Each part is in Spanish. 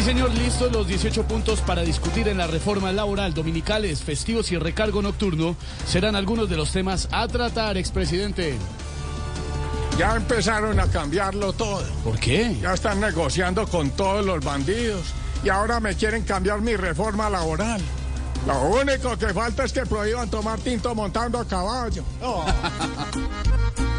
Sí, señor, listos los 18 puntos para discutir en la reforma laboral. Dominicales, festivos y recargo nocturno serán algunos de los temas a tratar, expresidente. Ya empezaron a cambiarlo todo. ¿Por qué? Ya están negociando con todos los bandidos. Y ahora me quieren cambiar mi reforma laboral. Lo único que falta es que prohíban tomar tinto montando a caballo. Oh.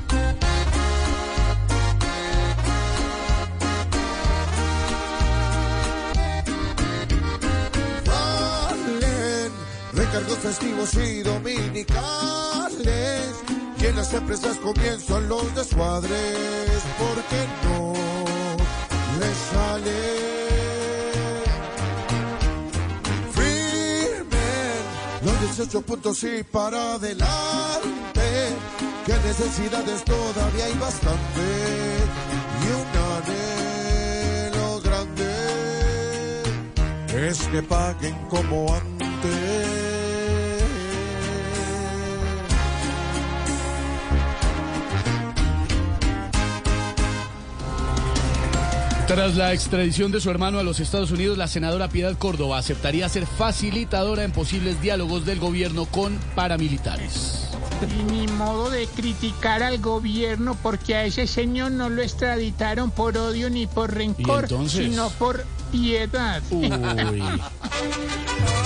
recargos festivos y dominicales. Y en las empresas comienzan los descuadres. Porque no les sale. Firmen los 18 puntos y para adelante. Que necesidades todavía hay bastante. Y un anhelo grande es que paguen como antes. Tras la extradición de su hermano a los Estados Unidos, la senadora Piedad Córdoba aceptaría ser facilitadora en posibles diálogos del gobierno con paramilitares. Y ni modo de criticar al gobierno porque a ese señor no lo extraditaron por odio ni por rencor, sino por piedad. Uy.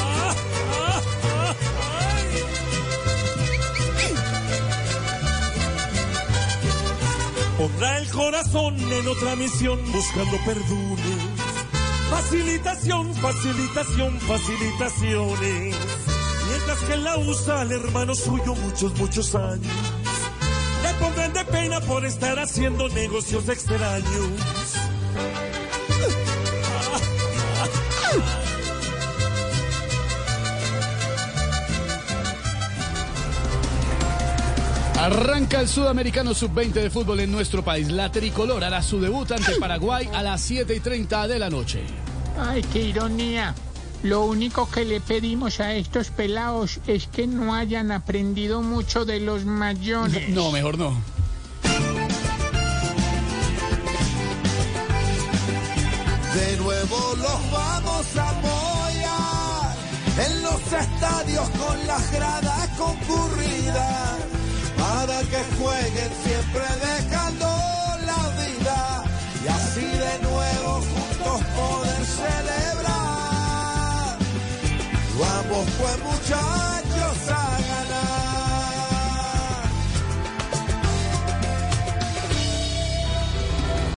Pondrá el corazón en otra misión buscando perdones. Facilitación, facilitación, facilitaciones. Mientras que la usa al hermano suyo muchos, muchos años. Le pondrán de pena por estar haciendo negocios extraños. Arranca el Sudamericano Sub-20 de fútbol en nuestro país. La tricolor hará su debut ante Paraguay a las 7 y 30 de la noche. Ay, qué ironía. Lo único que le pedimos a estos pelados es que no hayan aprendido mucho de los mayores. No, mejor no. De nuevo los vamos a apoyar en los estadios con las gradas concurridas que jueguen siempre dejando la vida y así de nuevo juntos poder celebrar. Vamos pues muchachos